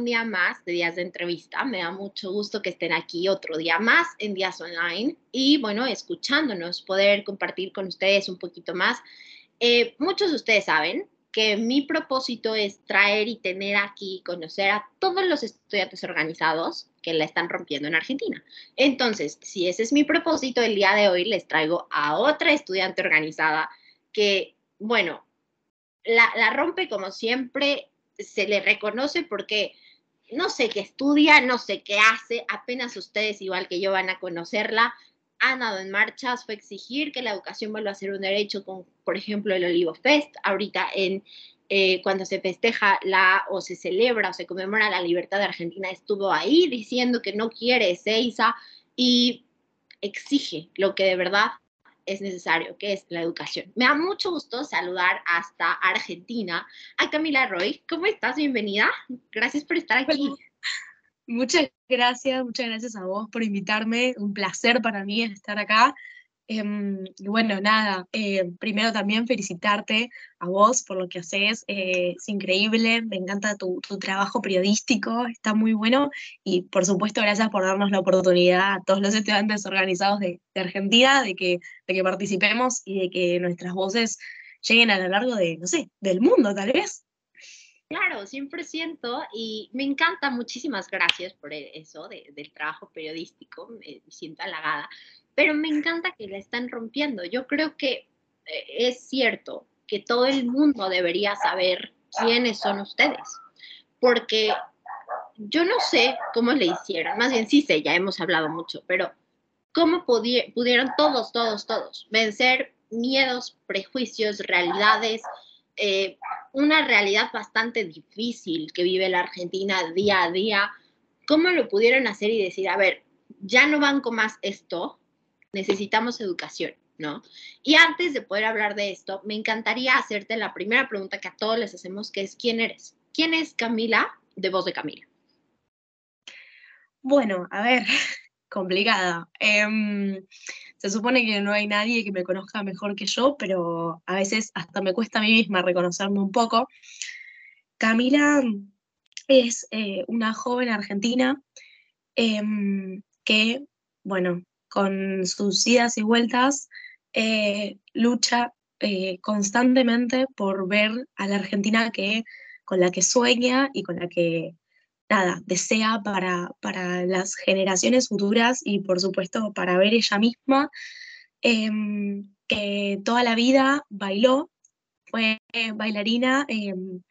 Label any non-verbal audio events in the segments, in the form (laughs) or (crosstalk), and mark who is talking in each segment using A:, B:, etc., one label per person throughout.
A: un día más de días de entrevista. Me da mucho gusto que estén aquí otro día más en días online y bueno, escuchándonos, poder compartir con ustedes un poquito más. Eh, muchos de ustedes saben que mi propósito es traer y tener aquí, conocer a todos los estudiantes organizados que la están rompiendo en Argentina. Entonces, si ese es mi propósito, el día de hoy les traigo a otra estudiante organizada que, bueno, la, la rompe como siempre, se le reconoce porque no sé qué estudia, no sé qué hace, apenas ustedes, igual que yo, van a conocerla. Ha dado en marchas, fue exigir que la educación vuelva a ser un derecho, con, por ejemplo, el Olivo Fest, ahorita en, eh, cuando se festeja la o se celebra o se conmemora la libertad de Argentina, estuvo ahí diciendo que no quiere Ezeiza y exige lo que de verdad es necesario, que es la educación. Me da mucho gusto saludar hasta Argentina a Camila Roy. ¿Cómo estás? Bienvenida. Gracias por estar aquí.
B: Muchas gracias, muchas gracias a vos por invitarme. Un placer para mí estar acá. Em, y bueno, nada, eh, primero también felicitarte a vos por lo que haces, eh, es increíble, me encanta tu, trabajo periodístico, está muy bueno y por supuesto gracias por darnos la oportunidad a todos los estudiantes organizados de, Argentina de que, de que participemos y de que nuestras voces lleguen a lo largo de, no sé, del mundo tal vez.
A: Claro, 100%. Y me encanta, muchísimas gracias por eso del trabajo periodístico, me siento halagada pero me encanta que la están rompiendo. Yo creo que eh, es cierto que todo el mundo debería saber quiénes son ustedes, porque yo no sé cómo le hicieron, más bien sí sé, ya hemos hablado mucho, pero cómo pudieron todos, todos, todos vencer miedos, prejuicios, realidades, eh, una realidad bastante difícil que vive la Argentina día a día, cómo lo pudieron hacer y decir, a ver, ya no banco más esto, necesitamos educación, ¿no? Y antes de poder hablar de esto, me encantaría hacerte la primera pregunta que a todos les hacemos, que es ¿quién eres? ¿Quién es Camila de Voz de Camila?
B: Bueno, a ver, complicada. Em, se supone que no hay nadie que me conozca mejor que yo, pero a veces hasta me cuesta a mí misma reconocerme un poco. Camila es eh, una joven argentina em, que, bueno, con sus idas y vueltas, eh, lucha eh, constantemente por ver a la Argentina que, con la que sueña y con la que nada, desea para, para las generaciones futuras y por supuesto para ver ella misma, em, que toda la vida bailó, fue bailarina, em,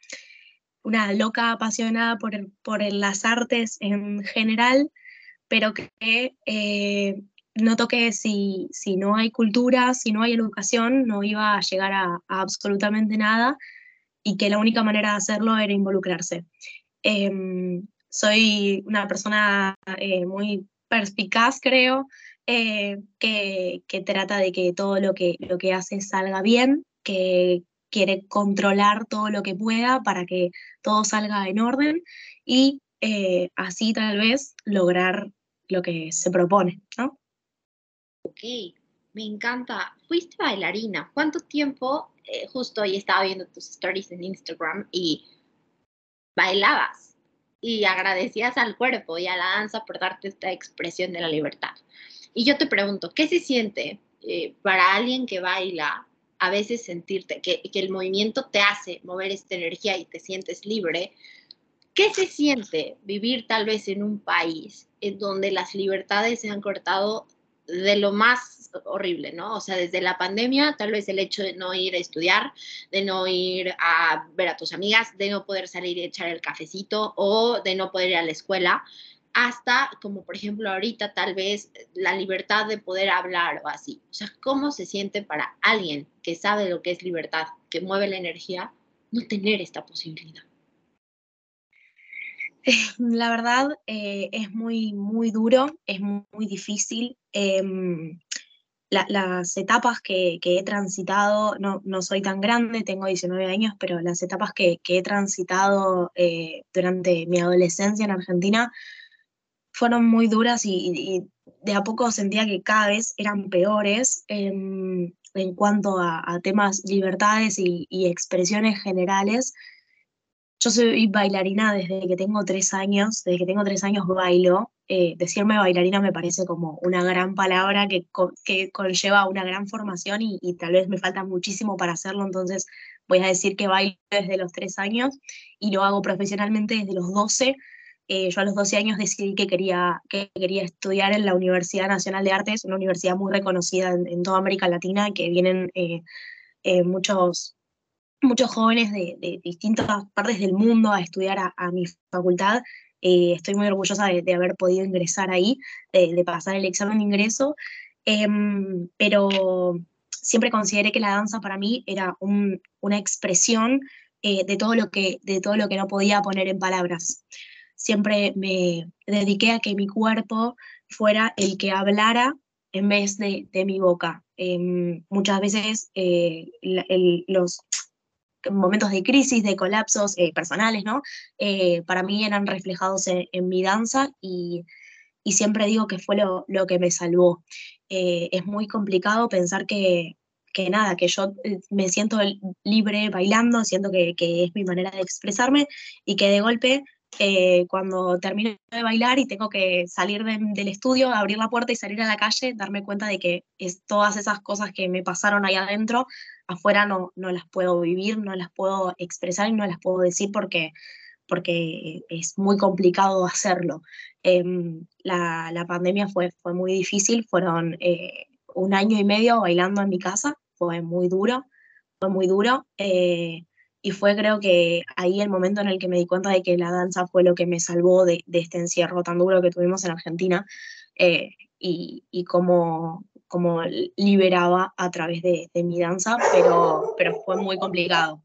B: una loca apasionada por, por, las artes en general, pero que eh, noto que si, si no hay cultura, si no hay educación, no iba a llegar a, absolutamente nada y que la única manera de hacerlo era involucrarse. Em, soy una persona eh, muy perspicaz, creo, eh, que, que, trata de que todo lo que, lo que hace salga bien, que quiere controlar todo lo que pueda para que todo salga en orden y eh, así tal vez lograr lo que se propone, ¿no?
A: Ok, me encanta. Fuiste bailarina. ¿Cuánto tiempo? Eh, justo hoy estaba viendo tus stories en Instagram y bailabas y agradecías al cuerpo y a la danza por darte esta expresión de la libertad. Y yo te pregunto, ¿qué se siente eh, para alguien que baila a veces sentirte que, que el movimiento te hace mover esta energía y te sientes libre? ¿Qué se siente vivir tal vez en un país en donde las libertades se han cortado de lo más horrible, ¿no? O sea, desde la pandemia, tal vez el hecho de no ir a estudiar, de no ir a ver a tus amigas, de no poder salir y echar el cafecito o de no poder ir a la escuela, hasta como por ejemplo ahorita tal vez la libertad de poder hablar o así. O sea, ¿cómo se siente para alguien que sabe lo que es libertad, que mueve la energía, no tener esta posibilidad?
B: La verdad eh, es muy, muy duro, es muy, difícil. Em, las etapas que, he transitado, no, no, soy tan grande, tengo 19 años, pero las etapas que, he transitado eh, durante mi adolescencia en Argentina fueron muy duras y, de a poco sentía que cada vez eran peores em, en cuanto a, temas libertades y, y expresiones generales yo soy bailarina desde que tengo tres años, desde que tengo tres años bailo. Eh, decirme bailarina me parece como una gran palabra que, conlleva una gran formación y, tal vez me falta muchísimo para hacerlo, entonces voy a decir que bailo desde los tres años y lo hago profesionalmente desde los doce. Eh, yo a los 12 años decidí que quería, que quería estudiar en la Universidad Nacional de Artes, una universidad muy reconocida en, toda América Latina, que vienen eh, eh, muchos, muchos jóvenes de, distintas partes del mundo a estudiar a, mi facultad. Estoy muy orgullosa de, haber podido ingresar ahí, de, pasar el examen de ingreso, em, pero siempre consideré que la danza para mí era una expresión de, todo lo que, de todo lo que no podía poner en palabras siempre me dediqué a que mi cuerpo fuera el que hablara en vez de, mi boca. Em, muchas veces eh, los momentos de crisis, de colapsos eh, personales, ¿no? Eh, para mí eran reflejados en, mi danza y, siempre digo que fue lo, que me salvó. es muy complicado pensar que, que nada, que yo me siento libre bailando, siento que, que, es mi manera de expresarme y que de golpe eh, cuando termino de bailar y tengo que salir del estudio, abrir la puerta y salir a la calle, darme cuenta de que es, todas esas cosas que me pasaron ahí adentro, afuera no, no las puedo vivir, no las puedo expresar y no las puedo decir porque, porque es muy complicado hacerlo. Em, la, la, pandemia fue, fue muy difícil, fueron eh, un año y medio bailando en mi casa, fue muy duro, fue muy duro. Eh, y fue creo que ahí el momento en el que me di cuenta de que la danza fue lo que me salvó de, este encierro tan duro que tuvimos en Argentina eh, y, y cómo, liberaba a través de, mi danza, pero, pero fue muy complicado.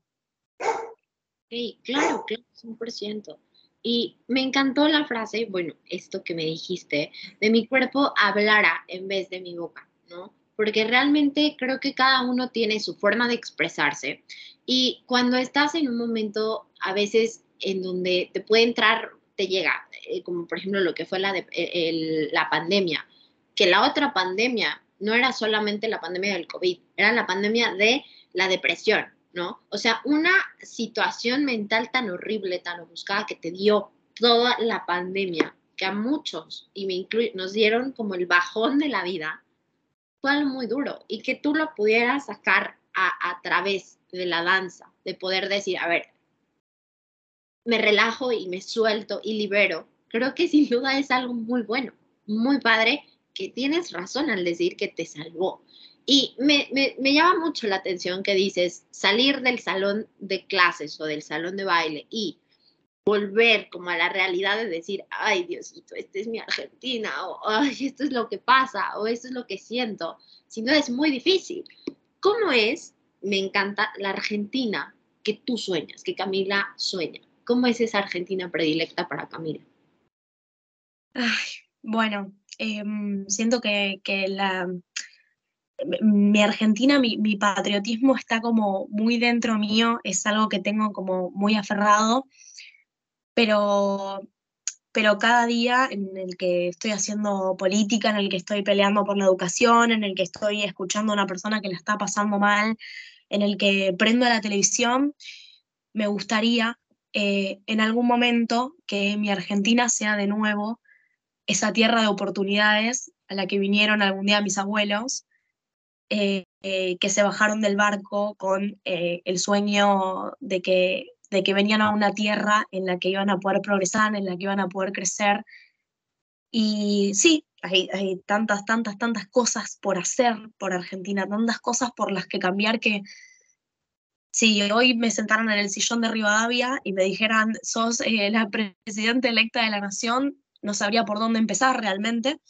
A: Sí, claro, claro, 100%. Y me encantó la frase, bueno, esto que me dijiste, de mi cuerpo hablara en vez de mi boca, ¿no? Porque realmente creo que cada uno tiene su forma de expresarse y cuando estás en un momento, a veces en donde te puede entrar, te llega, eh, como por ejemplo lo que fue la, de, eh, la pandemia, que la otra pandemia no era solamente la pandemia del COVID, era la pandemia de la depresión, ¿no? O sea, una situación mental tan horrible, tan ofuscada que te dio toda la pandemia, que a muchos, y me incluye, nos dieron como el bajón de la vida, fue algo muy duro y que tú lo pudieras sacar a través de la danza, de poder decir, a ver, me relajo y me suelto y libero, creo que sin duda es algo muy bueno, muy padre, que tienes razón al decir que te salvó. Y me, me, llama mucho la atención que dices salir del salón de clases o del salón de baile y volver como a la realidad de decir, ay Diosito, esta es mi Argentina, o ay, esto es lo que pasa, o esto es lo que siento. Sin duda es muy difícil. ¿Cómo es me encanta la Argentina que tú sueñas, que Camila sueña. ¿Cómo es esa Argentina predilecta para Camila?
B: bueno, em, siento que, la, mi Argentina, mi, mi, patriotismo está como muy dentro mío, es algo que tengo como muy aferrado, pero, pero cada día en el que estoy haciendo política, en el que estoy peleando por la educación, en el que estoy escuchando a una persona que la está pasando mal, en el que prendo la televisión, me gustaría eh, en algún momento que mi Argentina sea de nuevo esa tierra de oportunidades a la que vinieron algún día mis abuelos, eh, eh, que se bajaron del barco con el sueño de que, de que venían a una tierra en la que iban a poder progresar, en la que iban a poder crecer. Y sí, hay, tantas, tantas, tantas cosas por hacer por Argentina, tantas cosas por las que cambiar que si hoy me sentaran en el sillón de Rivadavia y me dijeran, sos eh, la presidenta electa de la nación, no sabría por dónde empezar realmente,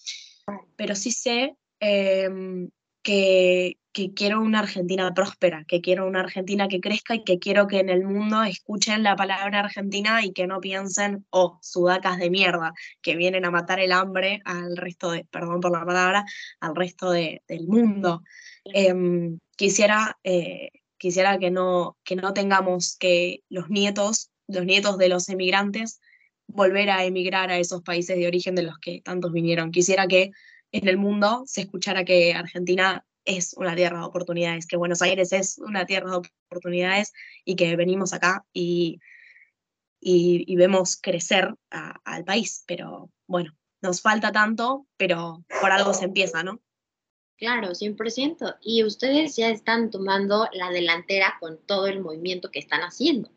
B: pero sí sé em, que, que, quiero una Argentina próspera, que quiero una Argentina que crezca y que quiero que en el mundo escuchen la palabra Argentina y que no piensen, oh, sudacas de mierda, que vienen a matar el hambre al resto de, perdón por la palabra, al resto de, del mundo. Em, quisiera... Eh, quisiera que no, que no tengamos que los nietos, los nietos de los emigrantes, volver a emigrar a esos países de origen de los que tantos vinieron. Quisiera que en el mundo se escuchara que Argentina es una tierra de oportunidades, que Buenos Aires es una tierra de oportunidades y que venimos acá y, y, vemos crecer al país. Pero bueno, nos falta tanto, pero por algo se empieza, ¿no?
A: Claro, 100%. Y ustedes ya están tomando la delantera con todo el movimiento que están haciendo.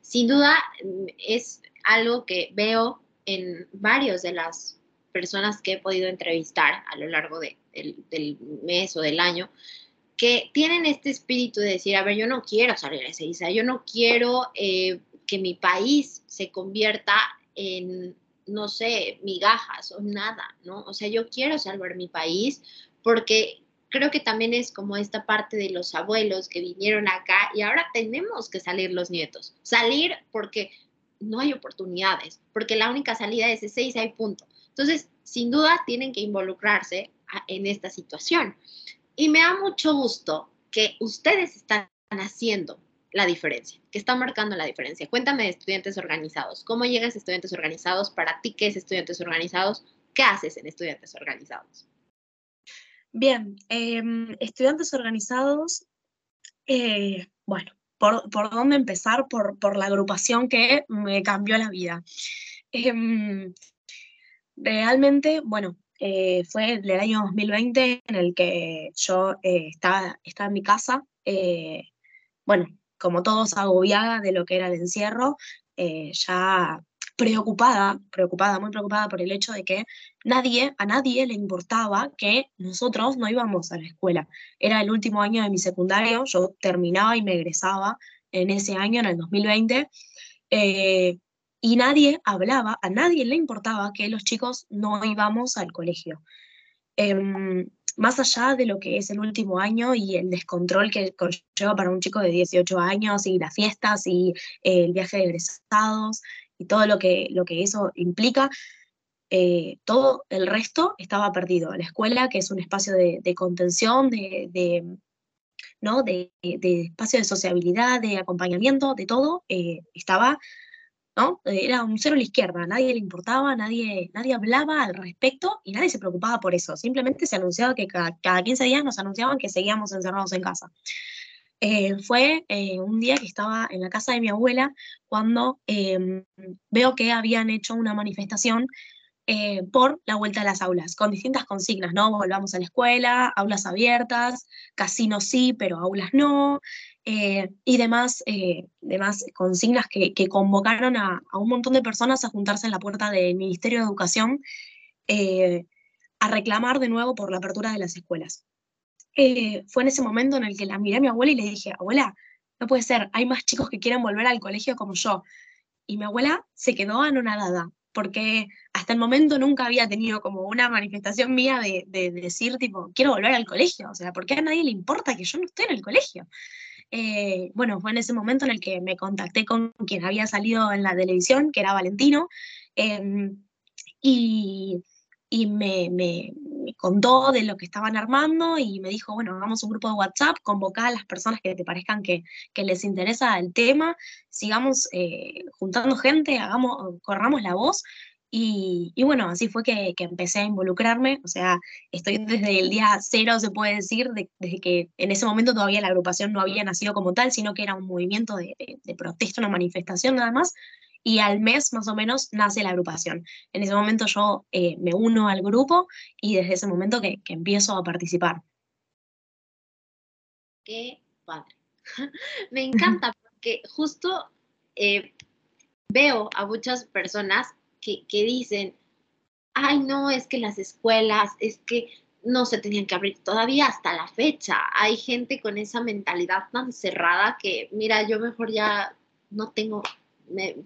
A: Sin duda, mm, es algo que veo en varios de las personas que he podido entrevistar a lo largo del mes o del año, que tienen este espíritu de decir, a ver, yo no quiero salir a isla, yo no quiero eh, que mi país se convierta en, no sé, migajas o nada, ¿no? O sea, yo quiero salvar mi país porque creo que también es como esta parte de los abuelos que vinieron acá y ahora tenemos que salir los nietos. Salir porque no hay oportunidades, porque la única salida es ese y hay punto. Entonces, sin duda, tienen que involucrarse en esta situación. Y me da mucho gusto que ustedes están haciendo la diferencia, que están marcando la diferencia. Cuéntame de estudiantes organizados. ¿Cómo llegas a estudiantes organizados? Para ti, ¿qué es estudiantes organizados? ¿Qué haces en estudiantes organizados?
B: Bien, em, estudiantes organizados, eh, bueno, por, dónde empezar? Por, por, la agrupación que me cambió la vida. Em, realmente, bueno, eh, fue el año 2020 en el que yo eh, estaba, estaba, en mi casa, bueno, como todos agobiada de lo que era el encierro, ya preocupada, preocupada, muy preocupada por el hecho de que nadie, a nadie le importaba que nosotros no íbamos a la escuela. Era el último año de mi secundario, yo terminaba y me egresaba en ese año, en el 2020, eh, y nadie hablaba, a nadie le importaba que los chicos no íbamos al colegio. Em, más allá de lo que es el último año y el descontrol que lleva para un chico de 18 años y las fiestas y el viaje de egresados y todo lo que, lo que eso implica, eh, todo el resto estaba perdido. La escuela, que es un espacio de, contención, de, ¿no? De, espacio de sociabilidad, de acompañamiento, de todo, eh, estaba, ¿no? Era un cero a la izquierda, nadie le importaba, nadie, nadie hablaba al respecto y nadie se preocupaba por eso. Simplemente se anunciaba que cada, cada 15 días nos anunciaban que seguíamos encerrados en casa. Eh, fue eh, un día que estaba en la casa de mi abuela cuando em, veo que habían hecho una manifestación eh, por la vuelta a las aulas, con distintas consignas, ¿no? Volvamos a la escuela, aulas abiertas, casinos sí, pero aulas no, y demás, demás consignas que, convocaron a, a, un montón de personas a juntarse en la puerta del Ministerio de Educación a reclamar de nuevo por la apertura de las escuelas. Eh, fue en ese momento en el que la miré a mi abuela y le dije, abuela, no puede ser, hay más chicos que quieren volver al colegio como yo. Y mi abuela se quedó anonadada, porque hasta el momento nunca había tenido como una manifestación mía de, decir, tipo, quiero volver al colegio. O sea, ¿por qué a nadie le importa que yo no esté en el colegio? Eh, bueno, fue en ese momento en el que me contacté con quien había salido en la televisión, que era Valentino, em, y, y me, contó de lo que estaban armando y me dijo, bueno, hagamos un grupo de WhatsApp, convocar a las personas que te parezcan que, les interesa el tema, sigamos eh, juntando gente, hagamos, corramos la voz. Y, bueno, así fue que, empecé a involucrarme, o sea, estoy desde el día cero, se puede decir, desde que en ese momento todavía la agrupación no había nacido como tal, sino que era un movimiento de, de protesta, una manifestación nada más, y al mes más o menos nace la agrupación. En ese momento yo eh, me uno al grupo y desde ese momento que, empiezo a participar.
A: Qué padre. (laughs) me encanta porque justo eh, veo a muchas personas que, que dicen, ay no, es que las escuelas, es que no se tenían que abrir todavía hasta la fecha. Hay gente con esa mentalidad tan cerrada que, mira, yo mejor ya no tengo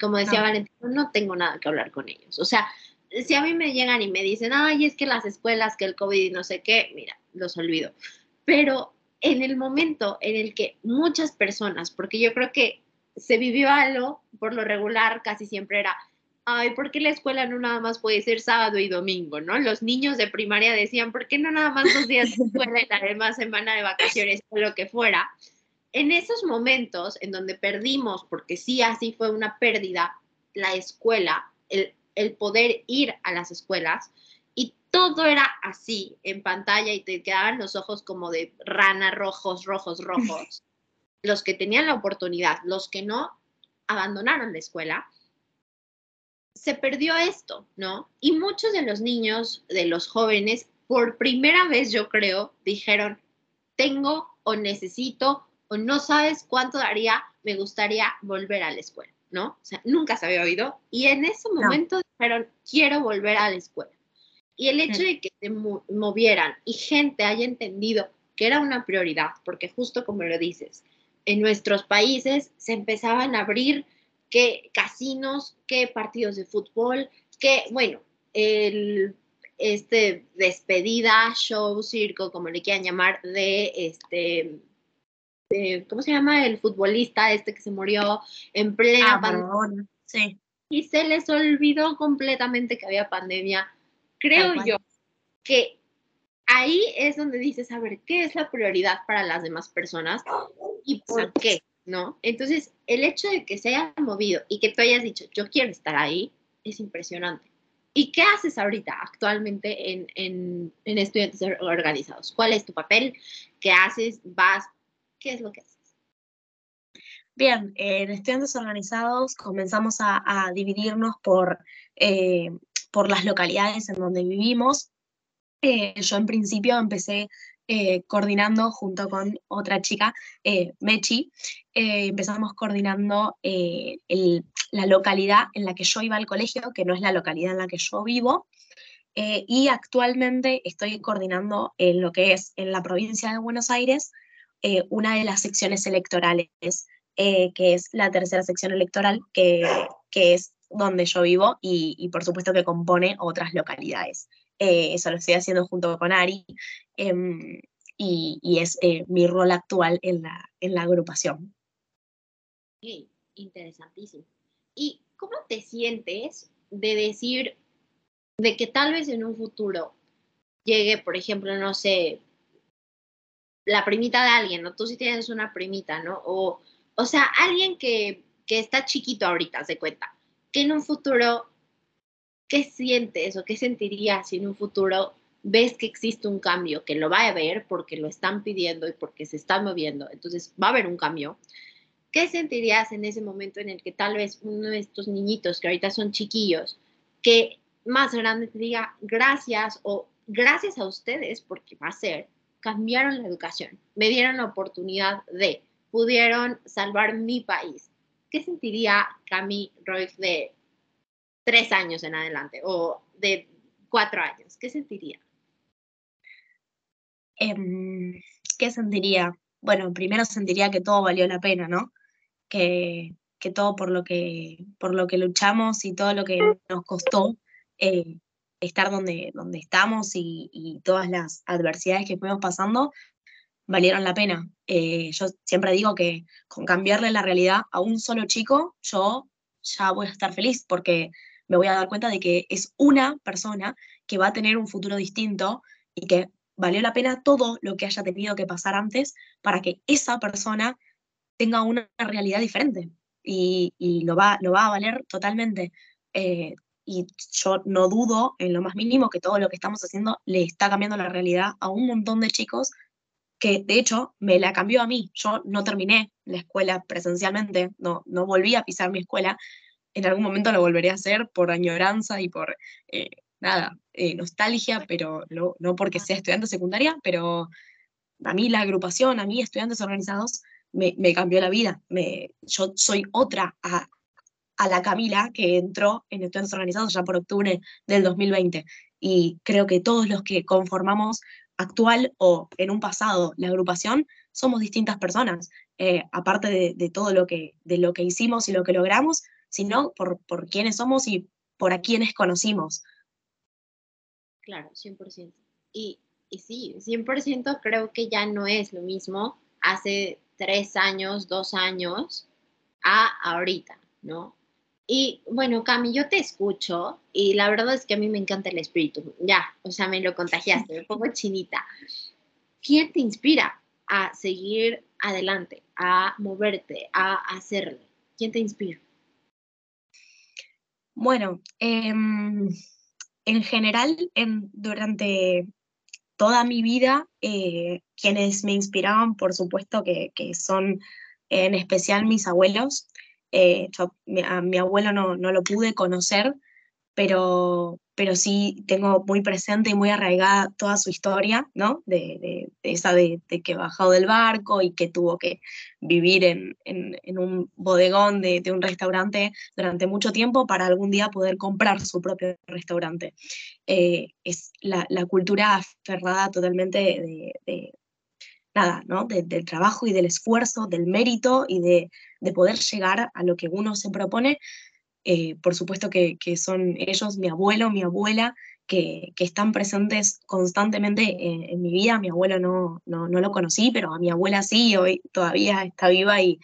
A: como decía Valentina, no tengo nada que hablar con ellos. O sea, si a mí me llegan y me dicen, ay, es que las escuelas, que el COVID y no sé qué, mira, los olvido. Pero en el momento en el que muchas personas, porque yo creo que se vivió algo, por lo regular casi siempre era, ay, ¿por qué la escuela no nada más puede ser sábado y domingo, no? Los niños de primaria decían, ¿por qué no nada más dos días de escuela y la demás semana de vacaciones o lo que fuera? En esos momentos en donde perdimos, porque sí, así fue una pérdida, la escuela, el, poder ir a las escuelas, y todo era así en pantalla y te quedaban los ojos como de rana, rojos, rojos, rojos. (laughs) los que tenían la oportunidad, los que no, abandonaron la escuela. se perdió esto, ¿no? Y muchos de los niños, de los jóvenes, por primera vez yo creo, dijeron, tengo o necesito o no sabes cuánto daría, me gustaría volver a la escuela, ¿no? O sea, nunca se había oído. Y en ese momento dijeron, quiero volver a la escuela. Y el hecho de que se movieran y gente haya entendido que era una prioridad, porque justo como lo dices, en nuestros países se empezaban a abrir que casinos, que partidos de fútbol, que, bueno, el este despedida, show, circo, como le quieran llamar, de este, ¿cómo se llama? El futbolista este que se murió en plena
B: ah, pandemia. Sí.
A: Y se les olvidó completamente que había pandemia. Creo yo que ahí es donde dices, a ver, ¿qué es la prioridad para las demás personas y por qué? ¿No? Entonces, el hecho de que se haya movido y que tú hayas dicho, yo quiero estar ahí, es impresionante. ¿Y qué haces ahorita actualmente en, en, en, estudiantes organizados? ¿Cuál es tu papel? ¿Qué haces? ¿Vas? ¿Qué es lo que haces?
B: Bien, en estudiantes organizados comenzamos a, dividirnos por, eh, por las localidades en donde vivimos. Eh, yo en principio empecé eh, coordinando junto con otra chica, Mechi, empezamos coordinando el, la localidad en la que yo iba al colegio, que no es la localidad en la que yo vivo, eh, y actualmente estoy coordinando en lo que es en la provincia de Buenos Aires eh, una de las secciones electorales, eh, que es la tercera sección electoral, que, que es donde yo vivo y, por supuesto que compone otras localidades. eso lo estoy haciendo junto con Ari em, y, y, es mi rol actual en la, en la agrupación.
A: Sí, interesantísimo. ¿Y cómo te sientes de decir de que tal vez en un futuro llegue, por ejemplo, no sé, la primita de alguien, ¿no? Tú sí tienes una primita, ¿no? O, o sea, alguien que, que está chiquito ahorita, se cuenta, que en un futuro, ¿qué sientes o qué sentirías si en un futuro ves que existe un cambio, que lo va a ver porque lo están pidiendo y porque se está moviendo? Entonces va a haber un cambio ¿qué sentirías en ese momento en el que tal vez uno de estos niñitos que ahorita son chiquillos, que más grande te diga gracias o gracias a ustedes, porque va a ser, cambiaron la educación, me dieron la oportunidad de, pudieron salvar mi país? ¿Qué sentiría Cami Roy de tres años en adelante o de cuatro años? ¿Qué sentiría?
B: Em, ¿Qué sentiría? Bueno, primero sentiría que todo valió la pena, ¿no? que, todo por lo que, por lo que luchamos y todo lo que nos costó eh, estar donde, donde estamos y, todas las adversidades que fuimos pasando valieron la pena. Eh, yo siempre digo que con cambiarle la realidad a un solo chico, yo ya voy a estar feliz porque me voy a dar cuenta de que es una persona que va a tener un futuro distinto y que valió la pena todo lo que haya tenido que pasar antes para que esa persona tenga una realidad diferente y, lo, va, lo va a valer totalmente. Eh, y yo no dudo en lo más mínimo que todo lo que estamos haciendo le está cambiando la realidad a un montón de chicos que de hecho me la cambió a mí. Yo no terminé la escuela presencialmente, no, no volví a pisar mi escuela. En algún momento lo volveré a hacer por añoranza y por, eh, nada, eh, nostalgia, pero no, no porque sea estudiante secundaria, pero a mí la agrupación, a mí estudiantes organizados, me, cambió la vida. Me, yo soy otra a, la Camila que entró en estudiantes organizados ya por octubre del 2020. Y creo que todos los que conformamos actual o en un pasado la agrupación somos distintas personas, eh, aparte de, todo lo que, de lo que hicimos y lo que logramos, sino por, por quiénes somos y por a quienes conocimos.
A: Claro, 100%. Y, y sí, 100% creo que ya no es lo mismo hace tres años, dos años a ahorita, ¿no? Y bueno, Cami, yo te escucho y la verdad es que a mí me encanta el espíritu. Ya, o sea, me lo contagiaste, me pongo chinita. ¿Quién te inspira a seguir adelante, a moverte, a hacerlo? ¿Quién te inspira?
B: Bueno, em, en general, durante toda mi vida, eh, quienes me inspiraban, por supuesto, que, son en especial mis abuelos. Eh, a mi abuelo no, lo pude conocer, pero, pero sí tengo muy presente y muy arraigada toda su historia, ¿no? De, esa de, que bajó del barco y que tuvo que vivir en, un bodegón de, un restaurante durante mucho tiempo para algún día poder comprar su propio restaurante. Eh, es la, cultura aferrada totalmente de, nada, ¿no? del trabajo y del esfuerzo, del mérito y de, poder llegar a lo que uno se propone eh, por supuesto que, son ellos, mi abuelo, mi abuela, que, están presentes constantemente en, mi vida. Mi abuelo no, no, lo conocí, pero a mi abuela sí, hoy todavía está viva y,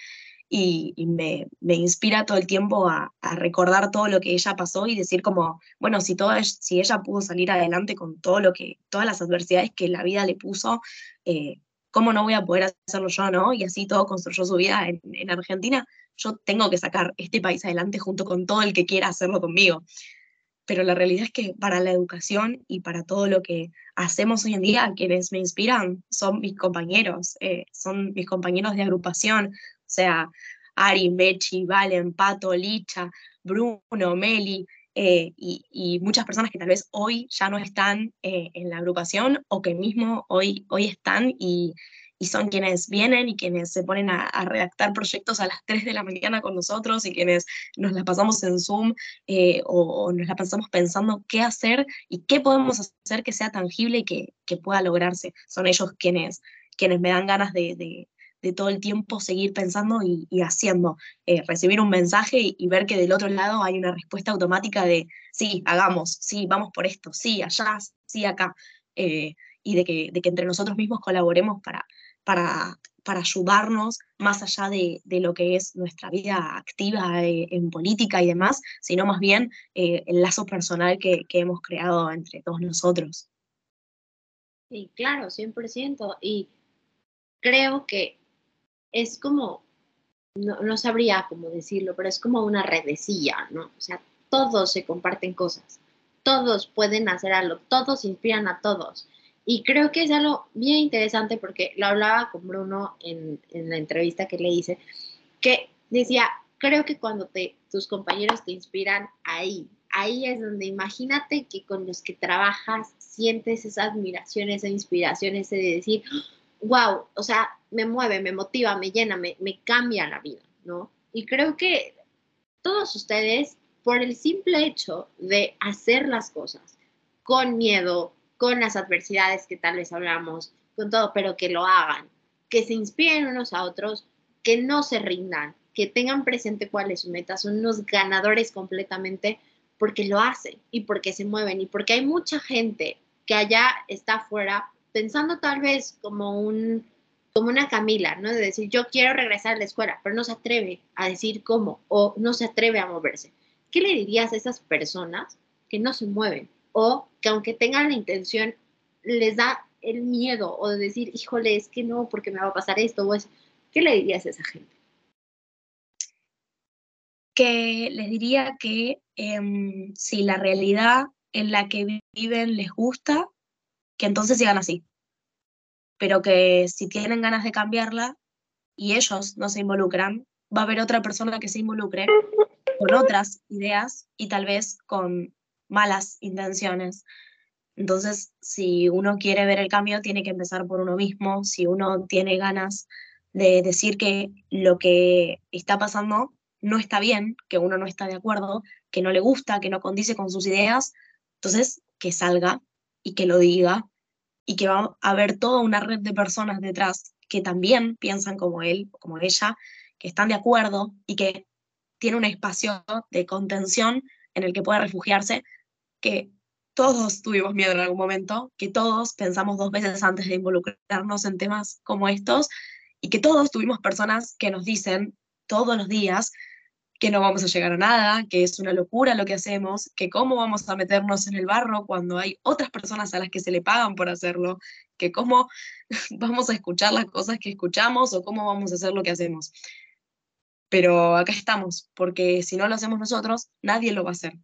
B: y, me, inspira todo el tiempo a, recordar todo lo que ella pasó y decir como, bueno, si, todo, si ella pudo salir adelante con todo lo que, todas las adversidades que la vida le puso, eh, ¿cómo no voy a poder hacerlo yo, no? Y así todo construyó su vida en, en Argentina yo tengo que sacar este país adelante junto con todo el que quiera hacerlo conmigo. Pero la realidad es que para la educación y para todo lo que hacemos hoy en día, quienes me inspiran son mis compañeros, eh, son mis compañeros de agrupación, o sea, Ari, Mechi, Valen, Pato, Licha, Bruno, Meli, eh, y, muchas personas que tal vez hoy ya no están eh, en la agrupación o que mismo hoy, hoy están y, y son quienes vienen y quienes se ponen a, redactar proyectos a las 3 de la mañana con nosotros y quienes nos la pasamos en Zoom eh, o, nos la pasamos pensando qué hacer y qué podemos hacer que sea tangible y que, que pueda lograrse. Son ellos quienes, quienes me dan ganas de, de, todo el tiempo seguir pensando y, haciendo, eh, recibir un mensaje y, ver que del otro lado hay una respuesta automática de sí, hagamos, sí, vamos por esto, sí, allá, sí, acá. Eh, y de que, de que entre nosotros mismos colaboremos para, para, para ayudarnos más allá de, lo que es nuestra vida activa eh, en política y demás, sino más bien el lazo personal que, hemos creado entre todos nosotros.
A: Sí, claro, 100%. Y creo que es como, no, no, sabría cómo decirlo, pero es como una redecilla, ¿no? O sea, todos se comparten cosas, todos pueden hacer algo, todos inspiran a todos. Y creo que es algo bien interesante porque lo hablaba con Bruno en, en la entrevista que le hice, que decía, creo que cuando te, tus compañeros te inspiran ahí, ahí es donde imagínate que con los que trabajas sientes esa admiración, esa inspiración, ese de decir, wow, o sea, me mueve, me motiva, me llena, me, cambia la vida, ¿no? Y creo que todos ustedes, por el simple hecho de hacer las cosas con miedo, con las adversidades que tal vez hablamos, con todo, pero que lo hagan, que se inspiren unos a otros, que no se rindan, que tengan presente cuál es su meta, son unos ganadores completamente porque lo hacen y porque se mueven y porque hay mucha gente que allá está afuera pensando tal vez como un como una Camila, ¿no? De decir, yo quiero regresar a la escuela, pero no se atreve a decir cómo o no se atreve a moverse. ¿Qué le dirías a esas personas que no se mueven? o que aunque tengan la intención, les da el miedo o de decir, híjole, es que no, porque me va a pasar esto. ¿Qué le dirías a esa gente?
B: Que les diría que em, si la realidad en la que viven les gusta, que entonces sigan así. Pero que si tienen ganas de cambiarla y ellos no se involucran, va a haber otra persona que se involucre con otras ideas y tal vez con malas intenciones. Entonces, si uno quiere ver el cambio, tiene que empezar por uno mismo. Si uno tiene ganas de decir que lo que está pasando no está bien, que uno no está de acuerdo, que no le gusta, que no condice con sus ideas, entonces que salga y que lo diga y que va a haber toda una red de personas detrás que también piensan como él, como ella, que están de acuerdo y que tiene un espacio de contención en el que pueda refugiarse que todos tuvimos miedo en algún momento, que todos pensamos dos veces antes de involucrarnos en temas como estos y que todos tuvimos personas que nos dicen todos los días que no vamos a llegar a nada, que es una locura lo que hacemos, que cómo vamos a meternos en el barro cuando hay otras personas a las que se le pagan por hacerlo, que cómo (laughs) vamos a escuchar las cosas que escuchamos o cómo vamos a hacer lo que hacemos. Pero acá estamos, porque si no lo hacemos nosotros, nadie lo va a hacer.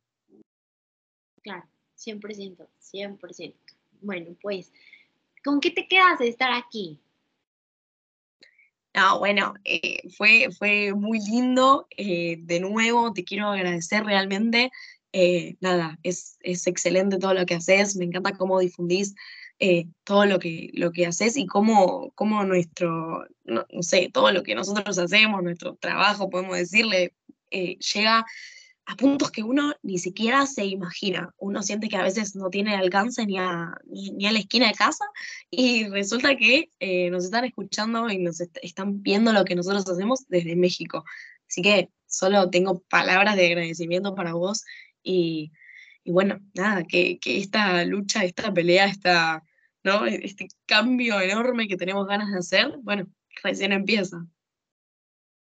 A: Claro, 100%, 100%. Bueno, pues, ¿con qué te quedas de estar aquí?
B: No, bueno, eh, fue, fue muy lindo. Eh, de nuevo, te quiero agradecer realmente eh, nada, es, excelente todo lo que haces, me encanta cómo difundís todo lo que, lo que haces y cómo, cómo nuestro, no, sé, todo lo que nosotros hacemos, nuestro trabajo, podemos decirle, llega a puntos que uno ni siquiera se imagina. Uno siente que a veces no tiene alcance ni a, ni, a la esquina de casa y resulta que nos están escuchando y nos están viendo lo que nosotros hacemos desde México. Así que solo tengo palabras de agradecimiento para vos y, bueno, nada, que, esta lucha, esta pelea, esta, ¿no? Este cambio enorme que tenemos ganas de hacer, bueno, recién empieza.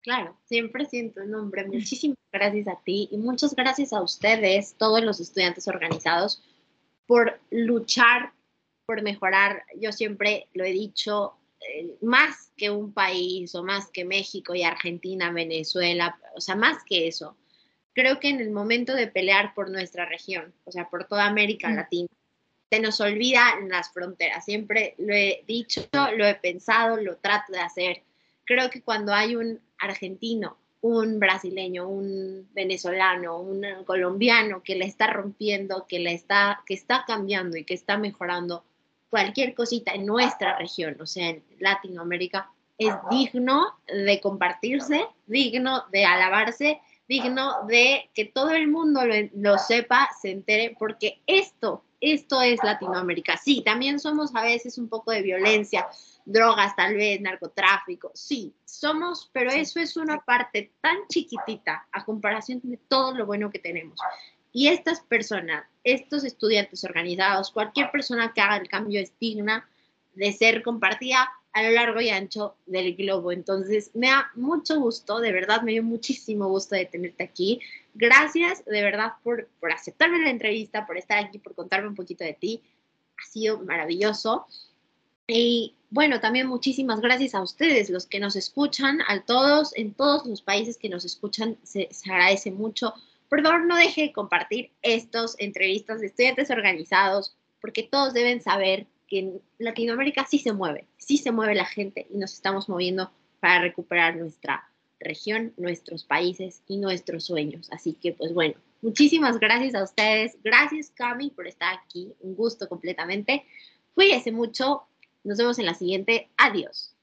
A: Claro, siempre siento nombre. Muchísimas gracias a ti y muchas gracias a ustedes, todos los estudiantes organizados, por luchar, por mejorar. Yo siempre lo he dicho, eh, más que un país o más que México y Argentina, Venezuela, o sea, más que eso creo que en el momento de pelear por nuestra región, o sea, por toda América mm. Latina, se nos olvidan las fronteras. Siempre lo he dicho, lo he pensado, lo trato de hacer. Creo que cuando hay un argentino, un brasileño, un venezolano, un colombiano que le está rompiendo, que le está, que está cambiando y que está mejorando cualquier cosita en nuestra región, o sea, en Latinoamérica, es digno de compartirse, digno de alabarse digno de que todo el mundo lo, sepa, se entere, porque esto, esto es Latinoamérica. Sí, también somos a veces un poco de violencia, drogas tal vez, narcotráfico, sí, somos, pero eso es una parte tan chiquitita a comparación de todo lo bueno que tenemos. Y estas personas, estos estudiantes organizados, cualquier persona que haga el cambio es digna de ser compartida a lo largo y ancho del globo. Entonces, me da mucho gusto, de verdad, me dio muchísimo gusto de tenerte aquí. Gracias, de verdad, por, por aceptarme la entrevista, por estar aquí, por contarme un poquito de ti. Ha sido maravilloso. Y bueno, también muchísimas gracias a ustedes, los que nos escuchan, a todos, en todos los países que nos escuchan, se, se agradece mucho. Por favor, no deje de compartir estas entrevistas de estudiantes organizados, porque todos deben saber que en Latinoamérica sí se mueve, sí se mueve la gente y nos estamos moviendo para recuperar nuestra región, nuestros países y nuestros sueños. Así que, pues bueno, muchísimas gracias a ustedes. Gracias, Cami, por estar aquí. Un gusto completamente. Cuídense mucho. Nos vemos en la siguiente. Adiós.